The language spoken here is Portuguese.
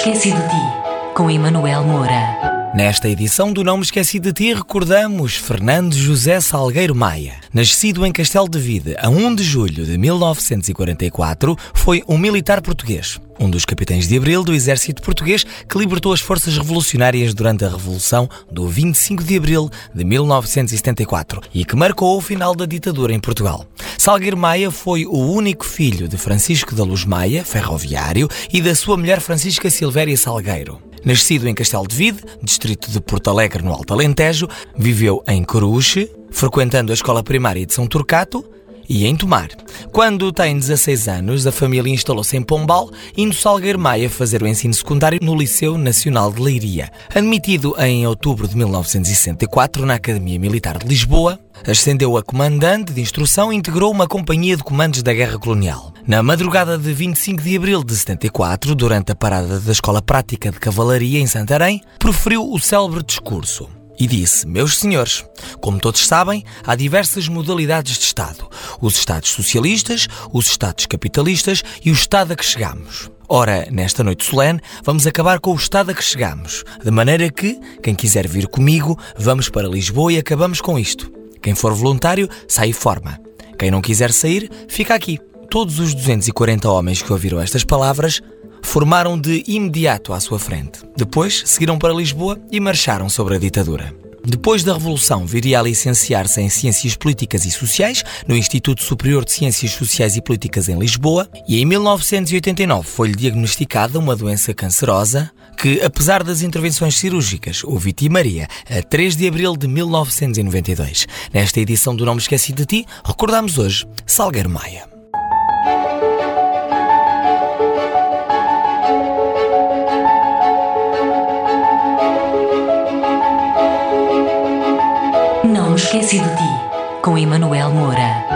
Esqueci de Ti, com Emanuel Moura. Nesta edição do Não Me Esqueci de Ti, recordamos Fernando José Salgueiro Maia. Nascido em Castelo de Vide a 1 de julho de 1944, foi um militar português. Um dos capitães de abril do exército português que libertou as forças revolucionárias durante a Revolução do 25 de abril de 1974 e que marcou o final da ditadura em Portugal. Salgueiro Maia foi o único filho de Francisco da Luz Maia, ferroviário, e da sua mulher Francisca Silvéria Salgueiro. Nascido em Castelo de Vide, distrito de Porto Alegre, no Alto Alentejo, viveu em Coruche, frequentando a escola primária de São Turcato e em Tomar. Quando tem 16 anos, a família instalou-se em Pombal, indo Salgueiro Maia fazer o ensino secundário no Liceu Nacional de Leiria. Admitido em outubro de 1964 na Academia Militar de Lisboa, ascendeu a comandante de instrução e integrou uma companhia de comandos da Guerra Colonial. Na madrugada de 25 de abril de 74, durante a parada da Escola Prática de Cavalaria em Santarém, proferiu o célebre discurso e disse: Meus senhores, como todos sabem, há diversas modalidades de Estado: os Estados socialistas, os Estados capitalistas e o Estado a que chegamos. Ora, nesta noite solene, vamos acabar com o estado a que chegamos, de maneira que, quem quiser vir comigo, vamos para Lisboa e acabamos com isto. Quem for voluntário, sai e forma. Quem não quiser sair, fica aqui. Todos os 240 homens que ouviram estas palavras formaram de imediato à sua frente. Depois seguiram para Lisboa e marcharam sobre a ditadura. Depois da Revolução, viria a licenciar-se em Ciências Políticas e Sociais no Instituto Superior de Ciências Sociais e Políticas em Lisboa e em 1989 foi-lhe diagnosticada uma doença cancerosa que, apesar das intervenções cirúrgicas, o vitimaria a 3 de abril de 1992. Nesta edição do Nome Esqueci de Ti, recordamos hoje Salgueiro Maia. Esqueci de ti, com Emanuel Moura.